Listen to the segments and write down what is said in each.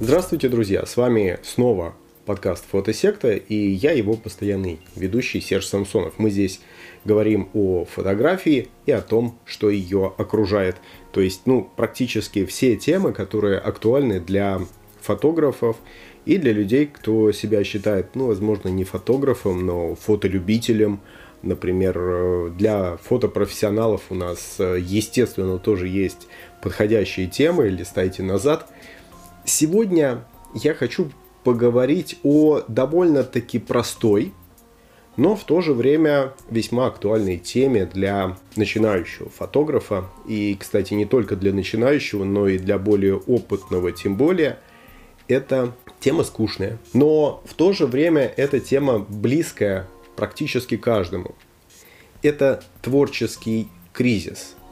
Здравствуйте, друзья! С вами снова подкаст «Фотосекта» и я его постоянный ведущий Серж Самсонов. Мы здесь говорим о фотографии и о том, что ее окружает. То есть, ну, практически все темы, которые актуальны для фотографов и для людей, кто себя считает, ну, возможно, не фотографом, но фотолюбителем. Например, для фотопрофессионалов у нас, естественно, тоже есть подходящие темы. Листайте назад – Сегодня я хочу поговорить о довольно-таки простой, но в то же время весьма актуальной теме для начинающего фотографа. И, кстати, не только для начинающего, но и для более опытного тем более. Это тема скучная. Но в то же время эта тема близкая практически каждому. Это творческий кризис –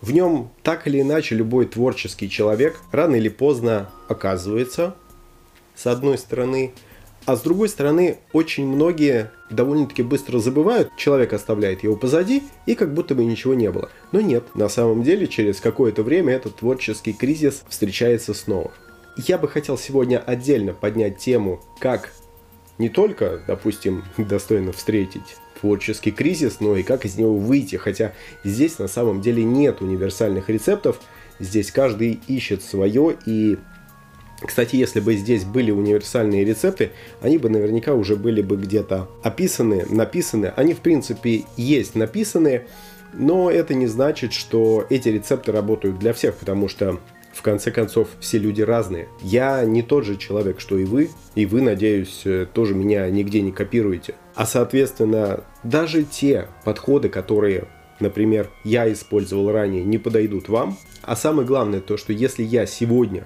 в нем так или иначе любой творческий человек рано или поздно оказывается, с одной стороны, а с другой стороны, очень многие довольно-таки быстро забывают, человек оставляет его позади, и как будто бы ничего не было. Но нет, на самом деле, через какое-то время этот творческий кризис встречается снова. Я бы хотел сегодня отдельно поднять тему, как не только, допустим, достойно встретить творческий кризис, но и как из него выйти. Хотя здесь на самом деле нет универсальных рецептов. Здесь каждый ищет свое и кстати, если бы здесь были универсальные рецепты, они бы наверняка уже были бы где-то описаны, написаны. Они, в принципе, есть написаны, но это не значит, что эти рецепты работают для всех, потому что в конце концов, все люди разные. Я не тот же человек, что и вы, и вы, надеюсь, э, тоже меня нигде не копируете. А соответственно, даже те подходы, которые, например, я использовал ранее, не подойдут вам. А самое главное то, что если я сегодня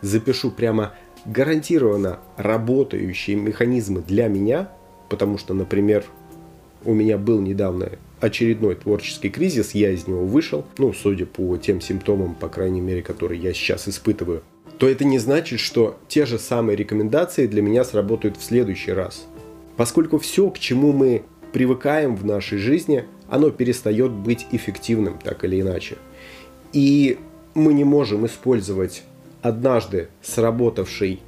запишу прямо гарантированно работающие механизмы для меня, потому что, например, у меня был недавно очередной творческий кризис, я из него вышел, ну, судя по тем симптомам, по крайней мере, которые я сейчас испытываю, то это не значит, что те же самые рекомендации для меня сработают в следующий раз. Поскольку все, к чему мы привыкаем в нашей жизни, оно перестает быть эффективным, так или иначе. И мы не можем использовать однажды сработавший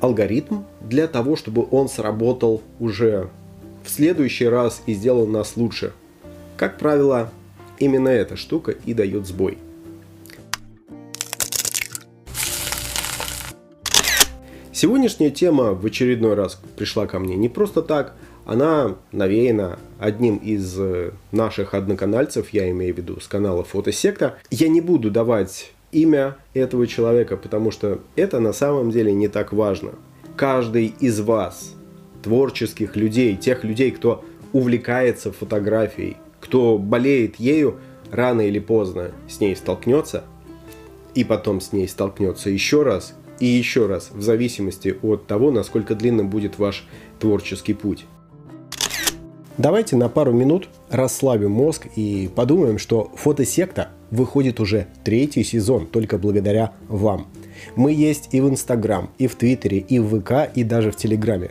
алгоритм для того, чтобы он сработал уже в следующий раз и сделал нас лучше. Как правило, именно эта штука и дает сбой. Сегодняшняя тема в очередной раз пришла ко мне не просто так, она навеяна одним из э, наших одноканальцев, я имею в виду с канала Фотосекта. Я не буду давать имя этого человека, потому что это на самом деле не так важно. Каждый из вас творческих людей, тех людей, кто увлекается фотографией, кто болеет ею, рано или поздно с ней столкнется, и потом с ней столкнется еще раз и еще раз, в зависимости от того, насколько длинным будет ваш творческий путь. Давайте на пару минут расслабим мозг и подумаем, что фотосекта выходит уже третий сезон только благодаря вам. Мы есть и в Инстаграм, и в Твиттере, и в ВК, и даже в Телеграме.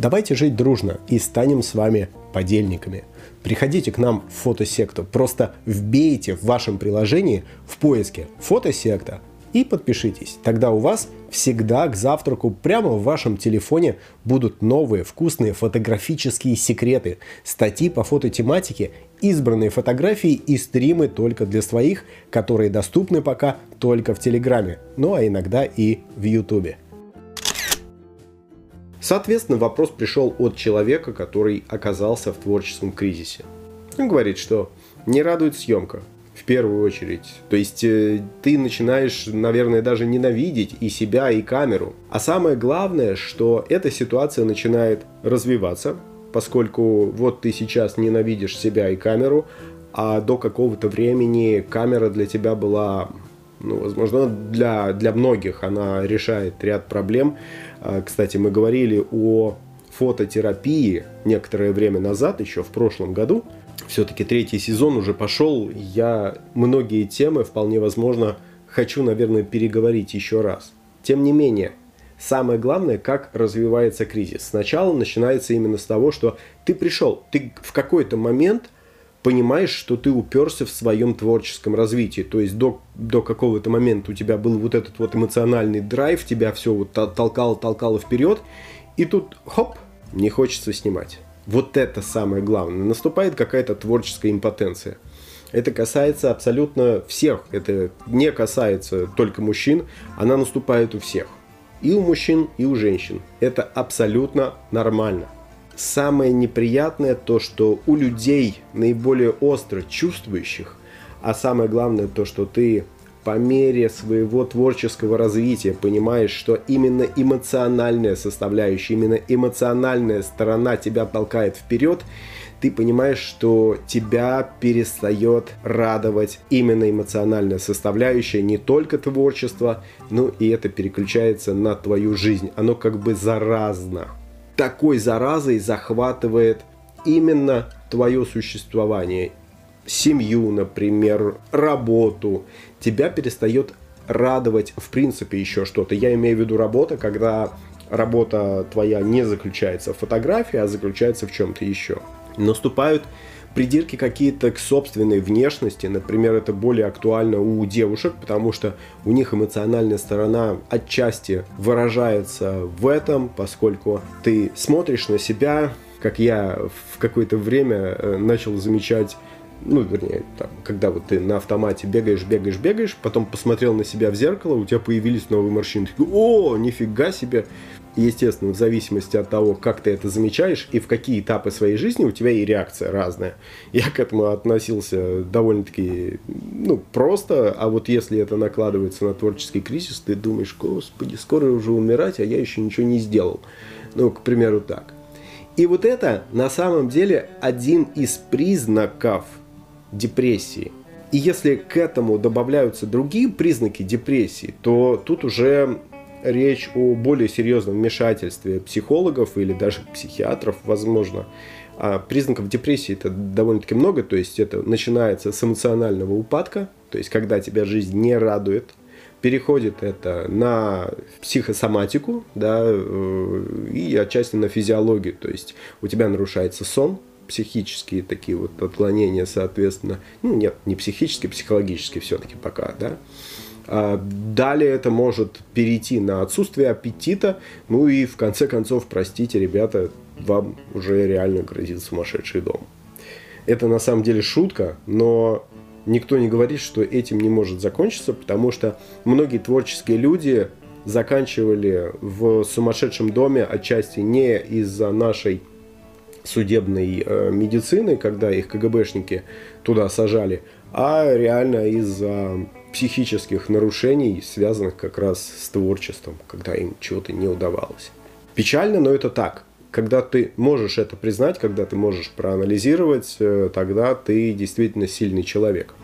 Давайте жить дружно и станем с вами подельниками. Приходите к нам в фотосекту, просто вбейте в вашем приложении в поиске фотосекта и подпишитесь. Тогда у вас всегда к завтраку прямо в вашем телефоне будут новые вкусные фотографические секреты, статьи по фототематике, избранные фотографии и стримы только для своих, которые доступны пока только в Телеграме, ну а иногда и в Ютубе. Соответственно, вопрос пришел от человека, который оказался в творческом кризисе. Он говорит, что не радует съемка, в первую очередь. То есть э, ты начинаешь, наверное, даже ненавидеть и себя, и камеру. А самое главное, что эта ситуация начинает развиваться, поскольку вот ты сейчас ненавидишь себя и камеру, а до какого-то времени камера для тебя была ну, возможно, для, для многих она решает ряд проблем. А, кстати, мы говорили о фототерапии некоторое время назад, еще в прошлом году. Все-таки третий сезон уже пошел. Я многие темы, вполне возможно, хочу, наверное, переговорить еще раз. Тем не менее, самое главное, как развивается кризис. Сначала начинается именно с того, что ты пришел, ты в какой-то момент понимаешь, что ты уперся в своем творческом развитии. То есть до, до какого-то момента у тебя был вот этот вот эмоциональный драйв, тебя все вот толкало, толкало вперед, и тут хоп, не хочется снимать. Вот это самое главное. Наступает какая-то творческая импотенция. Это касается абсолютно всех. Это не касается только мужчин. Она наступает у всех. И у мужчин, и у женщин. Это абсолютно нормально. Самое неприятное то, что у людей наиболее остро чувствующих, а самое главное то, что ты по мере своего творческого развития понимаешь, что именно эмоциональная составляющая, именно эмоциональная сторона тебя толкает вперед, ты понимаешь, что тебя перестает радовать именно эмоциональная составляющая, не только творчество, но и это переключается на твою жизнь. Оно как бы заразно такой заразой захватывает именно твое существование, семью, например, работу, тебя перестает радовать в принципе еще что-то. Я имею в виду работа, когда работа твоя не заключается в фотографии, а заключается в чем-то еще. Наступают придирки какие-то к собственной внешности. Например, это более актуально у девушек, потому что у них эмоциональная сторона отчасти выражается в этом, поскольку ты смотришь на себя, как я в какое-то время э, начал замечать ну, вернее, там, когда вот ты на автомате бегаешь, бегаешь, бегаешь, потом посмотрел на себя в зеркало, у тебя появились новые морщины. Ты, О, нифига себе! Естественно, в зависимости от того, как ты это замечаешь и в какие этапы своей жизни у тебя и реакция разная. Я к этому относился довольно-таки ну, просто, а вот если это накладывается на творческий кризис, ты думаешь, господи, скоро уже умирать, а я еще ничего не сделал. Ну, к примеру, так. И вот это на самом деле один из признаков депрессии. И если к этому добавляются другие признаки депрессии, то тут уже речь о более серьезном вмешательстве психологов или даже психиатров, возможно. А признаков депрессии это довольно-таки много, то есть это начинается с эмоционального упадка, то есть когда тебя жизнь не радует, переходит это на психосоматику, да, э, и отчасти на физиологию, то есть у тебя нарушается сон, психические такие вот отклонения, соответственно, ну нет, не психические, психологические все-таки пока, да, далее это может перейти на отсутствие аппетита. Ну и в конце концов, простите, ребята, вам уже реально грозит сумасшедший дом. Это на самом деле шутка, но никто не говорит, что этим не может закончиться, потому что многие творческие люди заканчивали в сумасшедшем доме отчасти не из-за нашей судебной э, медицины, когда их КГБшники туда сажали, а реально из-за психических нарушений, связанных как раз с творчеством, когда им чего-то не удавалось. Печально, но это так. Когда ты можешь это признать, когда ты можешь проанализировать, э, тогда ты действительно сильный человек.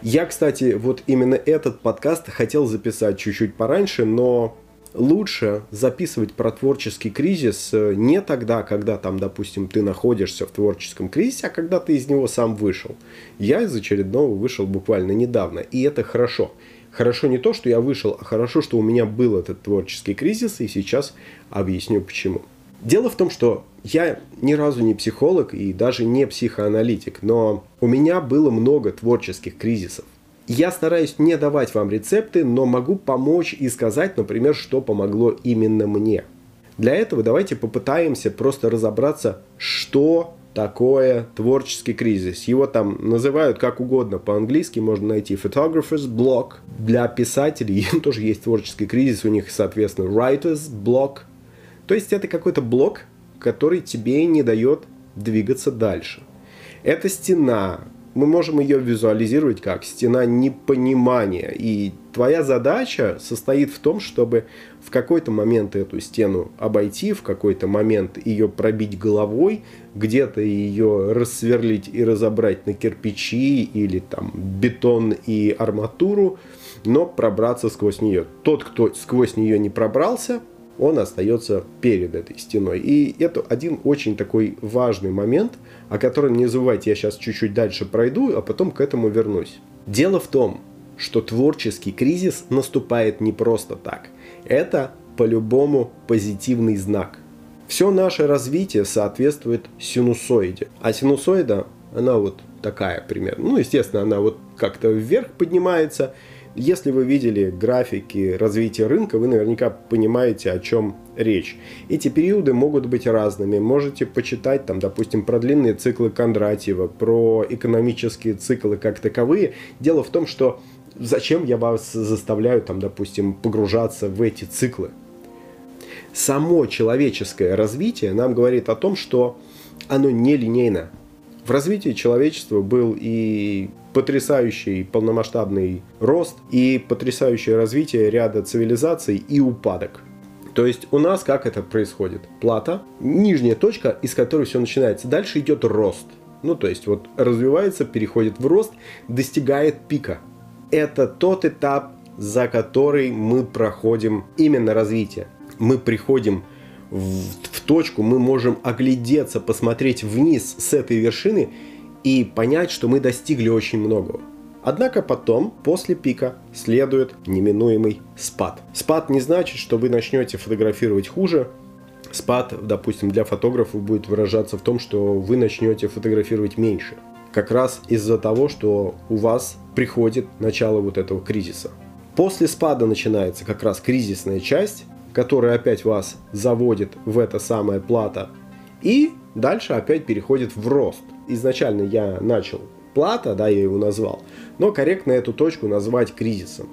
Я, кстати, вот именно этот подкаст хотел записать чуть-чуть пораньше, но лучше записывать про творческий кризис э, не тогда, когда там, допустим, ты находишься в творческом кризисе, а когда ты из него сам вышел. Я из очередного вышел буквально недавно, и это хорошо. Хорошо не то, что я вышел, а хорошо, что у меня был этот творческий кризис, и сейчас объясню почему. Дело в том, что я ни разу не психолог и даже не психоаналитик, но у меня было много творческих кризисов. Я стараюсь не давать вам рецепты, но могу помочь и сказать, например, что помогло именно мне. Для этого давайте попытаемся просто разобраться, что такое творческий кризис. Его там называют как угодно. По-английски можно найти photographer's block. Для писателей тоже есть творческий кризис. У них, соответственно, writer's block. То есть это какой-то блок, который тебе не дает двигаться дальше. Это стена, мы можем ее визуализировать как стена непонимания. И твоя задача состоит в том, чтобы в какой-то момент эту стену обойти, в какой-то момент ее пробить головой, где-то ее рассверлить и разобрать на кирпичи или там бетон и арматуру, но пробраться сквозь нее. Тот, кто сквозь нее не пробрался, он остается перед этой стеной. И это один очень такой важный момент, о котором не забывайте, я сейчас чуть-чуть дальше пройду, а потом к этому вернусь. Дело в том, что творческий кризис наступает не просто так. Это по-любому позитивный знак. Все наше развитие соответствует синусоиде. А синусоида она вот такая примерно. Ну, естественно, она вот как-то вверх поднимается. Если вы видели графики развития рынка, вы наверняка понимаете, о чем речь. Эти периоды могут быть разными. Можете почитать, там, допустим, про длинные циклы Кондратьева, про экономические циклы как таковые. Дело в том, что зачем я вас заставляю, там, допустим, погружаться в эти циклы? Само человеческое развитие нам говорит о том, что оно не линейно. В развитии человечества был и потрясающий полномасштабный рост, и потрясающее развитие ряда цивилизаций и упадок. То есть у нас как это происходит? Плата, нижняя точка, из которой все начинается. Дальше идет рост. Ну, то есть вот развивается, переходит в рост, достигает пика. Это тот этап, за который мы проходим именно развитие. Мы приходим в, в точку, мы можем оглядеться, посмотреть вниз с этой вершины и понять, что мы достигли очень многого. Однако потом, после пика, следует неминуемый спад. Спад не значит, что вы начнете фотографировать хуже. Спад, допустим, для фотографов будет выражаться в том, что вы начнете фотографировать меньше. Как раз из-за того, что у вас приходит начало вот этого кризиса. После спада начинается как раз кризисная часть, который опять вас заводит в это самое плата. И дальше опять переходит в рост. Изначально я начал плата, да, я его назвал, но корректно эту точку назвать кризисом.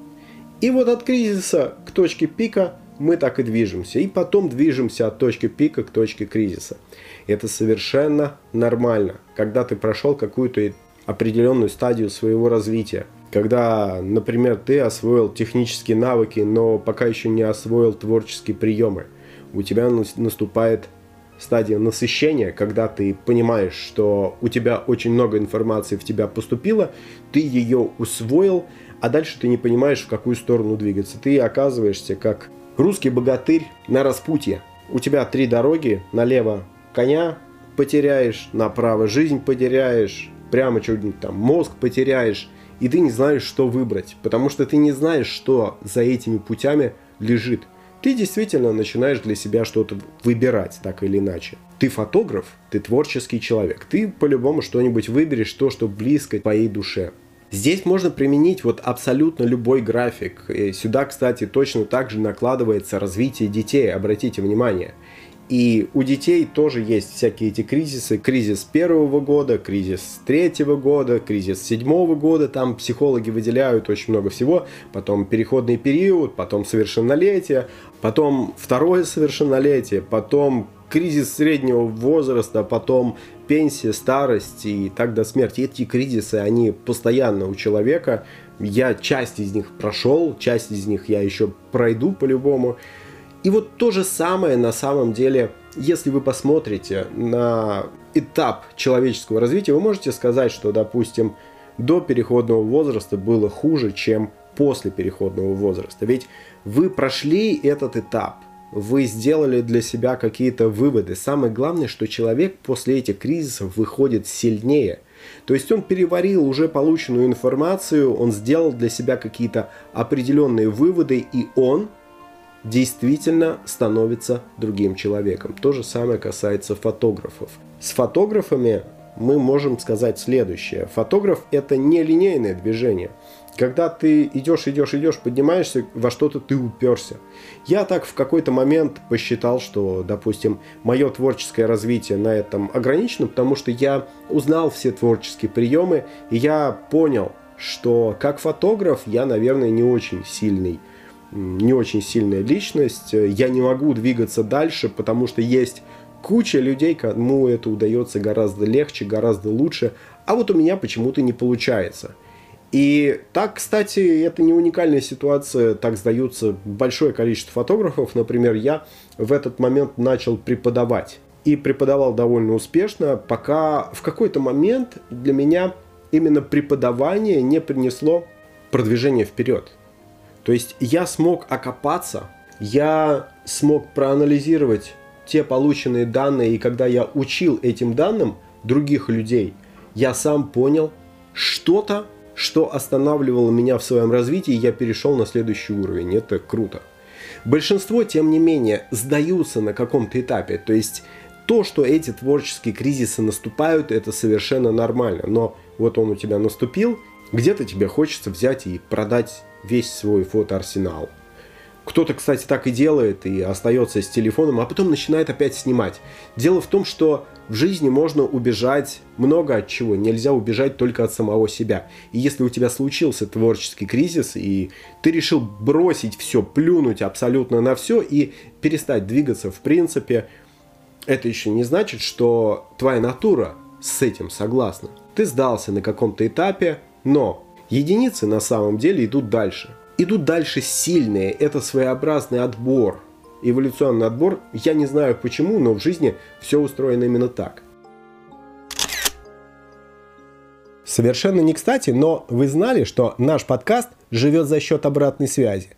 И вот от кризиса к точке пика мы так и движемся. И потом движемся от точки пика к точке кризиса. Это совершенно нормально, когда ты прошел какую-то определенную стадию своего развития когда, например, ты освоил технические навыки, но пока еще не освоил творческие приемы. У тебя наступает стадия насыщения, когда ты понимаешь, что у тебя очень много информации в тебя поступило, ты ее усвоил, а дальше ты не понимаешь, в какую сторону двигаться. Ты оказываешься как русский богатырь на распутье. У тебя три дороги, налево коня потеряешь, направо жизнь потеряешь, прямо чуть-нибудь там мозг потеряешь, и ты не знаешь, что выбрать, потому что ты не знаешь, что за этими путями лежит. Ты действительно начинаешь для себя что-то выбирать, так или иначе. Ты фотограф, ты творческий человек, ты по-любому что-нибудь выберешь, то, что близко твоей душе. Здесь можно применить вот абсолютно любой график. И сюда, кстати, точно так же накладывается развитие детей, обратите внимание. И у детей тоже есть всякие эти кризисы. Кризис первого года, кризис третьего года, кризис седьмого года. Там психологи выделяют очень много всего. Потом переходный период, потом совершеннолетие, потом второе совершеннолетие, потом кризис среднего возраста, потом пенсия, старость и так до смерти. Эти кризисы, они постоянно у человека. Я часть из них прошел, часть из них я еще пройду по-любому. И вот то же самое на самом деле, если вы посмотрите на этап человеческого развития, вы можете сказать, что, допустим, до переходного возраста было хуже, чем после переходного возраста. Ведь вы прошли этот этап, вы сделали для себя какие-то выводы. Самое главное, что человек после этих кризисов выходит сильнее. То есть он переварил уже полученную информацию, он сделал для себя какие-то определенные выводы, и он действительно становится другим человеком. То же самое касается фотографов. С фотографами мы можем сказать следующее. Фотограф это не линейное движение. Когда ты идешь, идешь, идешь, поднимаешься, во что-то ты уперся. Я так в какой-то момент посчитал, что, допустим, мое творческое развитие на этом ограничено, потому что я узнал все творческие приемы, и я понял, что как фотограф я, наверное, не очень сильный не очень сильная личность, я не могу двигаться дальше, потому что есть куча людей, кому это удается гораздо легче, гораздо лучше, а вот у меня почему-то не получается. И так, кстати, это не уникальная ситуация, так сдаются большое количество фотографов. Например, я в этот момент начал преподавать. И преподавал довольно успешно, пока в какой-то момент для меня именно преподавание не принесло продвижение вперед. То есть я смог окопаться, я смог проанализировать те полученные данные, и когда я учил этим данным других людей, я сам понял что-то, что останавливало меня в своем развитии, и я перешел на следующий уровень. Это круто. Большинство, тем не менее, сдаются на каком-то этапе. То есть то, что эти творческие кризисы наступают, это совершенно нормально. Но вот он у тебя наступил, где-то тебе хочется взять и продать весь свой фотоарсенал. Кто-то, кстати, так и делает и остается с телефоном, а потом начинает опять снимать. Дело в том, что в жизни можно убежать много от чего. Нельзя убежать только от самого себя. И если у тебя случился творческий кризис, и ты решил бросить все, плюнуть абсолютно на все и перестать двигаться в принципе, это еще не значит, что твоя натура с этим согласна. Ты сдался на каком-то этапе, но единицы на самом деле идут дальше. Идут дальше сильные, это своеобразный отбор. Эволюционный отбор, я не знаю почему, но в жизни все устроено именно так. Совершенно не кстати, но вы знали, что наш подкаст живет за счет обратной связи.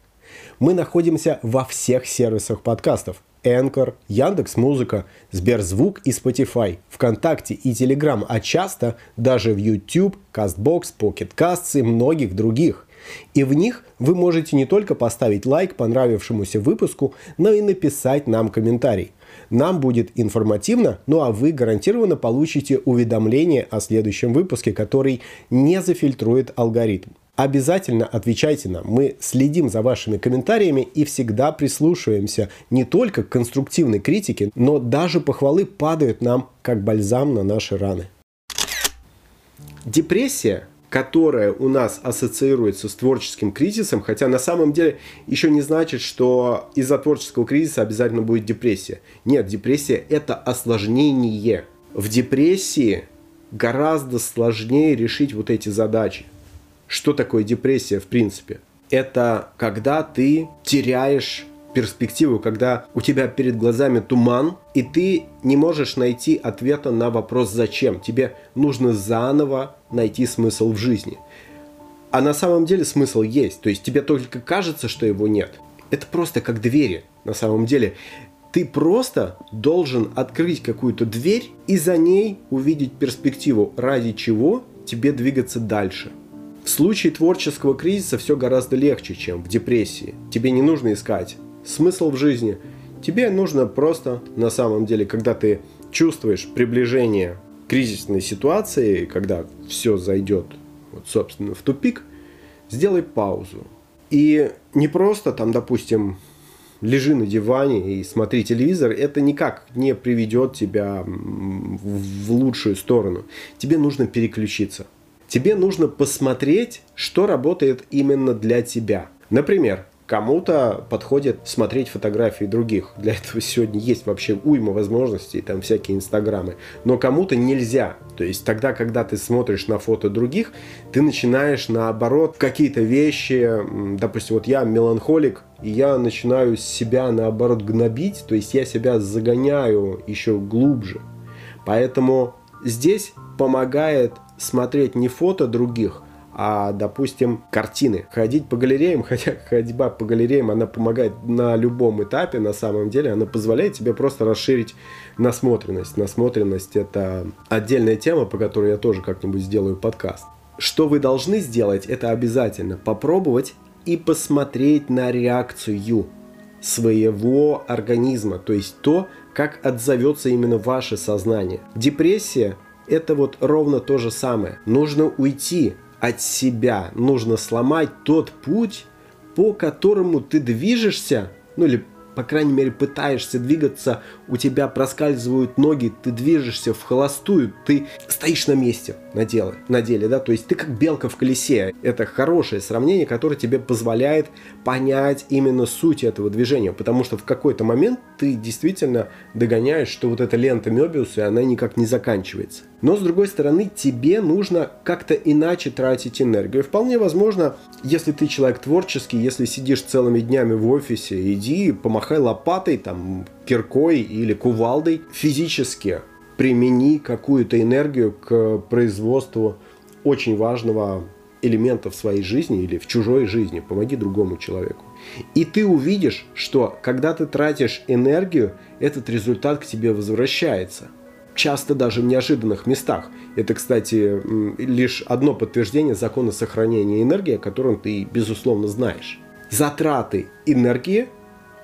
Мы находимся во всех сервисах подкастов. Anchor, Яндекс Музыка, Сберзвук и Spotify, ВКонтакте и Telegram, а часто даже в YouTube, CastBox, Pocket Casts и многих других. И в них вы можете не только поставить лайк понравившемуся выпуску, но и написать нам комментарий. Нам будет информативно, ну а вы гарантированно получите уведомление о следующем выпуске, который не зафильтрует алгоритм. Обязательно отвечайте нам. Мы следим за вашими комментариями и всегда прислушиваемся не только к конструктивной критике, но даже похвалы падают нам как бальзам на наши раны. Депрессия которая у нас ассоциируется с творческим кризисом, хотя на самом деле еще не значит, что из-за творческого кризиса обязательно будет депрессия. Нет, депрессия – это осложнение. В депрессии гораздо сложнее решить вот эти задачи. Что такое депрессия в принципе? Это когда ты теряешь перспективу, когда у тебя перед глазами туман, и ты не можешь найти ответа на вопрос «зачем?». Тебе нужно заново найти смысл в жизни. А на самом деле смысл есть. То есть тебе только кажется, что его нет. Это просто как двери на самом деле. Ты просто должен открыть какую-то дверь и за ней увидеть перспективу, ради чего тебе двигаться дальше. В случае творческого кризиса все гораздо легче, чем в депрессии. Тебе не нужно искать смысл в жизни. Тебе нужно просто, на самом деле, когда ты чувствуешь приближение кризисной ситуации, когда все зайдет, вот, собственно, в тупик, сделай паузу. И не просто там, допустим, лежи на диване и смотри телевизор, это никак не приведет тебя в лучшую сторону. Тебе нужно переключиться. Тебе нужно посмотреть, что работает именно для тебя. Например, Кому-то подходит смотреть фотографии других. Для этого сегодня есть вообще уйма возможностей, там всякие инстаграмы. Но кому-то нельзя. То есть тогда, когда ты смотришь на фото других, ты начинаешь наоборот какие-то вещи, допустим, вот я меланхолик, и я начинаю себя наоборот гнобить, то есть я себя загоняю еще глубже. Поэтому здесь помогает смотреть не фото других, а, допустим, картины. Ходить по галереям, хотя ходьба по галереям, она помогает на любом этапе, на самом деле, она позволяет тебе просто расширить насмотренность. Насмотренность – это отдельная тема, по которой я тоже как-нибудь сделаю подкаст. Что вы должны сделать, это обязательно попробовать и посмотреть на реакцию своего организма, то есть то, как отзовется именно ваше сознание. Депрессия – это вот ровно то же самое. Нужно уйти от себя. Нужно сломать тот путь, по которому ты движешься, ну или по крайней мере, пытаешься двигаться, у тебя проскальзывают ноги, ты движешься в холостую, ты стоишь на месте на деле, на деле, да, то есть ты как белка в колесе. Это хорошее сравнение, которое тебе позволяет понять именно суть этого движения, потому что в какой-то момент ты действительно догоняешь, что вот эта лента Мебиуса, она никак не заканчивается. Но, с другой стороны, тебе нужно как-то иначе тратить энергию. Вполне возможно, если ты человек творческий, если сидишь целыми днями в офисе, иди, помахай лопатой, там, киркой или кувалдой, физически примени какую-то энергию к производству очень важного элемента в своей жизни или в чужой жизни. Помоги другому человеку. И ты увидишь, что когда ты тратишь энергию, этот результат к тебе возвращается – часто даже в неожиданных местах. Это, кстати, лишь одно подтверждение закона сохранения энергии, о котором ты, безусловно, знаешь. Затраты энергии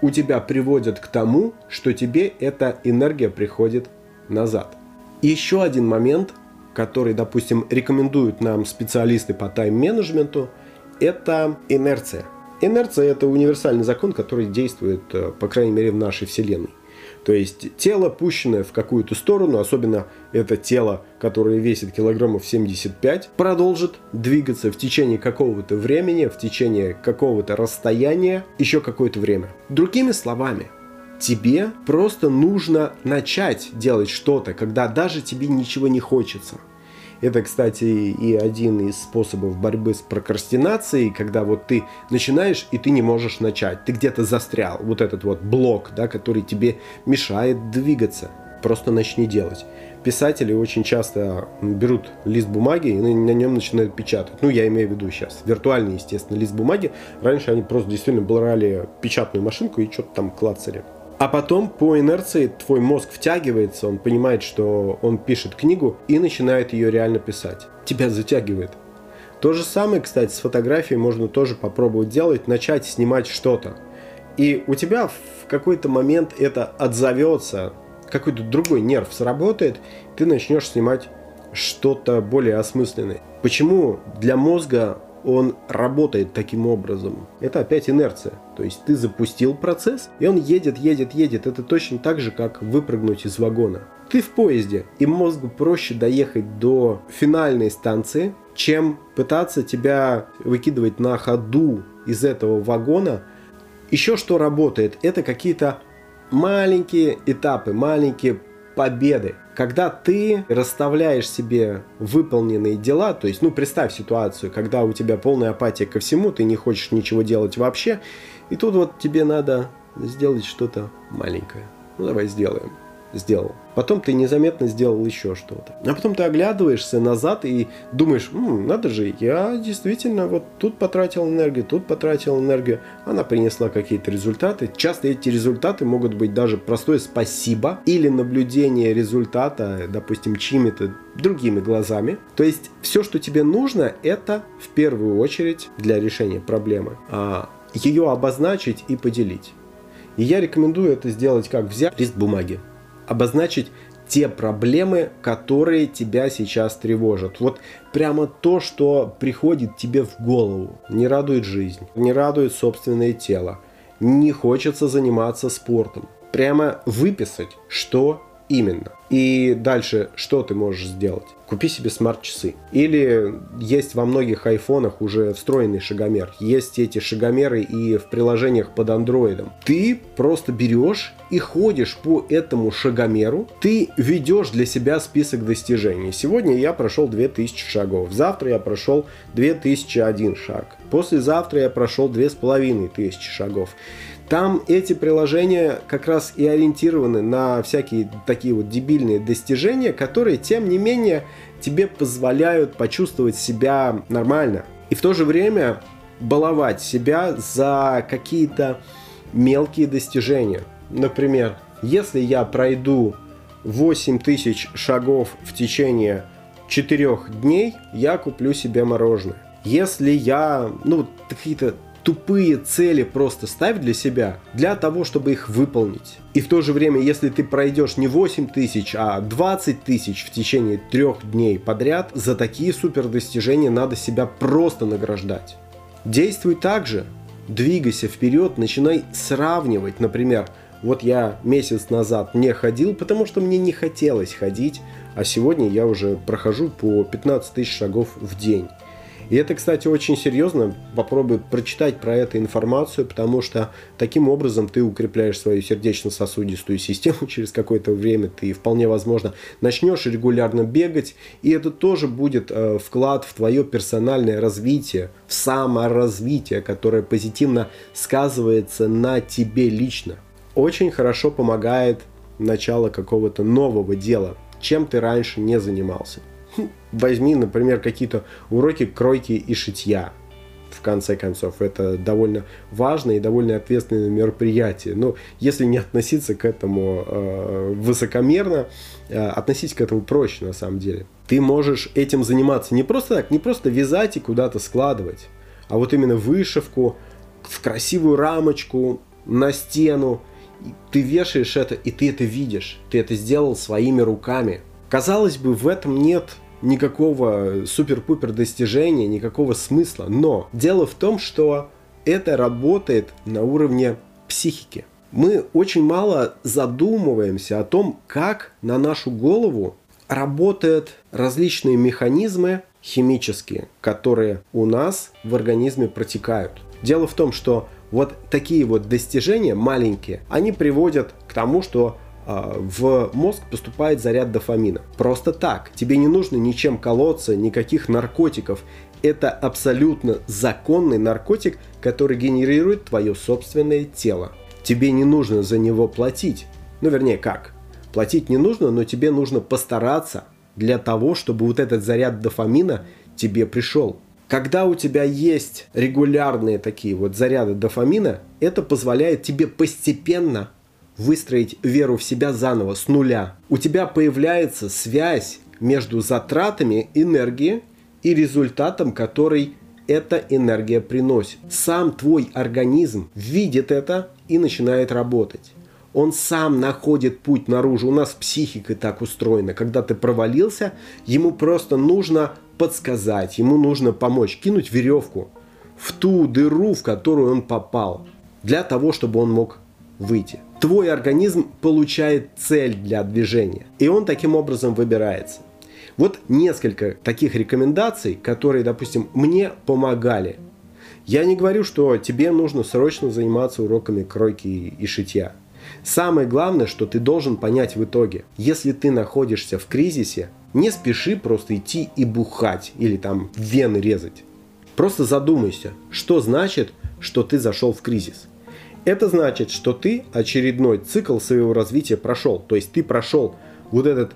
у тебя приводят к тому, что тебе эта энергия приходит назад. И еще один момент, который, допустим, рекомендуют нам специалисты по тайм-менеджменту, это инерция. Инерция – это универсальный закон, который действует, э, по крайней мере, в нашей Вселенной. То есть тело, пущенное в какую-то сторону, особенно это тело, которое весит килограммов 75, продолжит двигаться в течение какого-то времени, в течение какого-то расстояния, еще какое-то время. Другими словами, тебе просто нужно начать делать что-то, когда даже тебе ничего не хочется – это, кстати, и один из способов борьбы с прокрастинацией, когда вот ты начинаешь и ты не можешь начать. Ты где-то застрял. Вот этот вот блок, да, который тебе мешает двигаться. Просто начни делать. Писатели очень часто берут лист бумаги и на нем начинают печатать. Ну, я имею в виду сейчас виртуальный, естественно, лист бумаги. Раньше они просто действительно брали печатную машинку и что-то там клацали. А потом по инерции твой мозг втягивается, он понимает, что он пишет книгу и начинает ее реально писать. Тебя затягивает. То же самое, кстати, с фотографией можно тоже попробовать делать, начать снимать что-то. И у тебя в какой-то момент это отзовется, какой-то другой нерв сработает, ты начнешь снимать что-то более осмысленное. Почему для мозга он работает таким образом. Это опять инерция. То есть ты запустил процесс, и он едет, едет, едет. Это точно так же, как выпрыгнуть из вагона. Ты в поезде, и мозгу проще доехать до финальной станции, чем пытаться тебя выкидывать на ходу из этого вагона. Еще что работает, это какие-то маленькие этапы, маленькие победы. Когда ты расставляешь себе выполненные дела, то есть, ну, представь ситуацию, когда у тебя полная апатия ко всему, ты не хочешь ничего делать вообще, и тут вот тебе надо сделать что-то маленькое. Ну, давай сделаем сделал. Потом ты незаметно сделал еще что-то. А потом ты оглядываешься назад и думаешь, М, надо же, я действительно вот тут потратил энергию, тут потратил энергию. Она принесла какие-то результаты. Часто эти результаты могут быть даже простое спасибо или наблюдение результата, допустим, чьими-то другими глазами. То есть все, что тебе нужно, это в первую очередь для решения проблемы. А ее обозначить и поделить. И я рекомендую это сделать как взять лист бумаги, обозначить те проблемы, которые тебя сейчас тревожат. Вот прямо то, что приходит тебе в голову. Не радует жизнь, не радует собственное тело, не хочется заниматься спортом. Прямо выписать, что именно. И дальше, что ты можешь сделать? Купи себе смарт-часы. Или есть во многих айфонах уже встроенный шагомер. Есть эти шагомеры и в приложениях под андроидом. Ты просто берешь и ходишь по этому шагомеру. Ты ведешь для себя список достижений. Сегодня я прошел 2000 шагов. Завтра я прошел 2001 шаг. Послезавтра я прошел 2500 шагов. Там эти приложения как раз и ориентированы на всякие такие вот дебильные достижения, которые, тем не менее, тебе позволяют почувствовать себя нормально. И в то же время баловать себя за какие-то мелкие достижения. Например, если я пройду 8000 шагов в течение 4 дней, я куплю себе мороженое. Если я, ну, какие-то тупые цели просто ставь для себя, для того, чтобы их выполнить. И в то же время, если ты пройдешь не 8 тысяч, а 20 тысяч в течение трех дней подряд, за такие супер достижения надо себя просто награждать. Действуй так же, двигайся вперед, начинай сравнивать, например, вот я месяц назад не ходил, потому что мне не хотелось ходить, а сегодня я уже прохожу по 15 тысяч шагов в день. И это, кстати, очень серьезно. Попробуй прочитать про эту информацию, потому что таким образом ты укрепляешь свою сердечно-сосудистую систему. Через какое-то время ты вполне возможно начнешь регулярно бегать. И это тоже будет э, вклад в твое персональное развитие, в саморазвитие, которое позитивно сказывается на тебе лично. Очень хорошо помогает начало какого-то нового дела, чем ты раньше не занимался. Возьми, например, какие-то уроки кройки и шитья. В конце концов, это довольно важное и довольно ответственное мероприятие. Но если не относиться к этому э, высокомерно, э, относись к этому проще на самом деле. Ты можешь этим заниматься не просто так, не просто вязать и куда-то складывать, а вот именно вышивку в красивую рамочку, на стену, ты вешаешь это, и ты это видишь. Ты это сделал своими руками. Казалось бы, в этом нет никакого супер-пупер достижения, никакого смысла. Но дело в том, что это работает на уровне психики. Мы очень мало задумываемся о том, как на нашу голову работают различные механизмы химические, которые у нас в организме протекают. Дело в том, что вот такие вот достижения маленькие, они приводят к тому, что в мозг поступает заряд дофамина. Просто так. Тебе не нужно ничем колоться, никаких наркотиков. Это абсолютно законный наркотик, который генерирует твое собственное тело. Тебе не нужно за него платить. Ну, вернее, как? Платить не нужно, но тебе нужно постараться для того, чтобы вот этот заряд дофамина тебе пришел. Когда у тебя есть регулярные такие вот заряды дофамина, это позволяет тебе постепенно выстроить веру в себя заново, с нуля. У тебя появляется связь между затратами энергии и результатом, который эта энергия приносит. Сам твой организм видит это и начинает работать. Он сам находит путь наружу. У нас психика так устроена. Когда ты провалился, ему просто нужно подсказать, ему нужно помочь, кинуть веревку в ту дыру, в которую он попал, для того, чтобы он мог выйти. Твой организм получает цель для движения, и он таким образом выбирается. Вот несколько таких рекомендаций, которые, допустим, мне помогали. Я не говорю, что тебе нужно срочно заниматься уроками кройки и шитья. Самое главное, что ты должен понять в итоге. Если ты находишься в кризисе, не спеши просто идти и бухать или там вены резать. Просто задумайся, что значит, что ты зашел в кризис. Это значит, что ты очередной цикл своего развития прошел. То есть ты прошел вот этот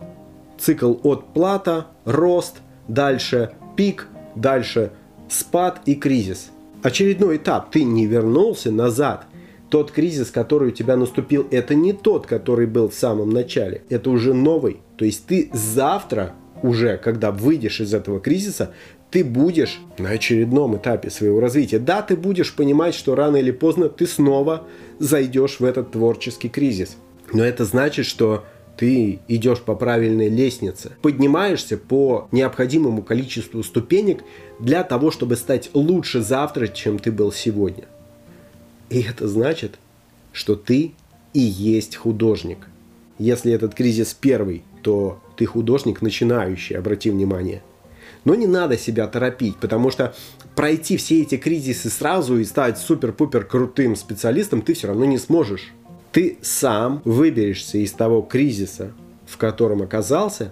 цикл от плата, рост, дальше пик, дальше спад и кризис. Очередной этап. Ты не вернулся назад – тот кризис, который у тебя наступил, это не тот, который был в самом начале. Это уже новый. То есть ты завтра уже, когда выйдешь из этого кризиса, ты будешь на очередном этапе своего развития. Да, ты будешь понимать, что рано или поздно ты снова зайдешь в этот творческий кризис. Но это значит, что ты идешь по правильной лестнице, поднимаешься по необходимому количеству ступенек для того, чтобы стать лучше завтра, чем ты был сегодня. И это значит, что ты и есть художник. Если этот кризис первый, то ты художник начинающий, обрати внимание. Но не надо себя торопить, потому что пройти все эти кризисы сразу и стать супер-пупер крутым специалистом ты все равно не сможешь. Ты сам выберешься из того кризиса, в котором оказался,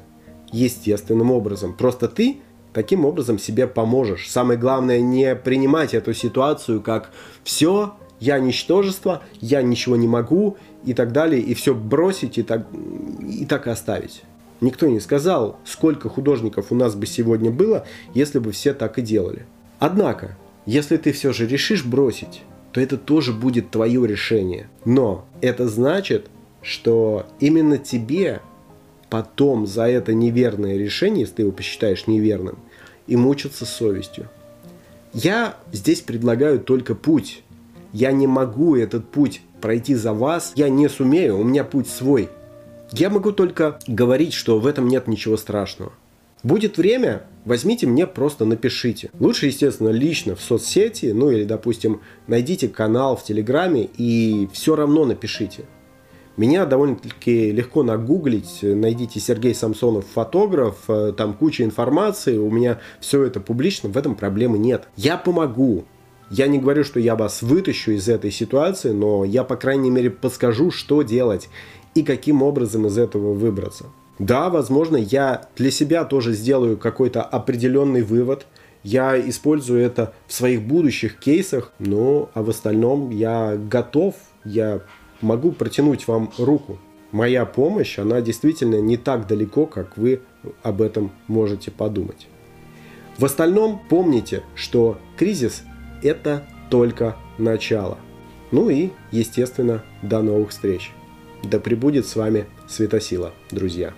естественным образом. Просто ты таким образом себе поможешь. Самое главное не принимать эту ситуацию как все, я ничтожество, я ничего не могу и так далее, и все бросить и так, и так оставить. Никто не сказал, сколько художников у нас бы сегодня было, если бы все так и делали. Однако, если ты все же решишь бросить, то это тоже будет твое решение. Но это значит, что именно тебе потом за это неверное решение, если ты его посчитаешь неверным, и мучиться совестью. Я здесь предлагаю только путь, я не могу этот путь пройти за вас, я не сумею, у меня путь свой. Я могу только говорить, что в этом нет ничего страшного. Будет время, возьмите мне, просто напишите. Лучше, естественно, лично в соцсети, ну или, допустим, найдите канал в Телеграме и все равно напишите. Меня довольно-таки легко нагуглить, найдите Сергей Самсонов фотограф, э, там куча информации, у меня все это публично, в этом проблемы нет. Я помогу, я не говорю, что я вас вытащу из этой ситуации, но я, по крайней мере, подскажу, что делать и каким образом из этого выбраться. Да, возможно, я для себя тоже сделаю какой-то определенный вывод. Я использую это в своих будущих кейсах, но а в остальном я готов, я могу протянуть вам руку. Моя помощь, она действительно не так далеко, как вы об этом можете подумать. В остальном помните, что кризис это только начало. Ну и, естественно, до новых встреч. Да пребудет с вами Светосила, друзья.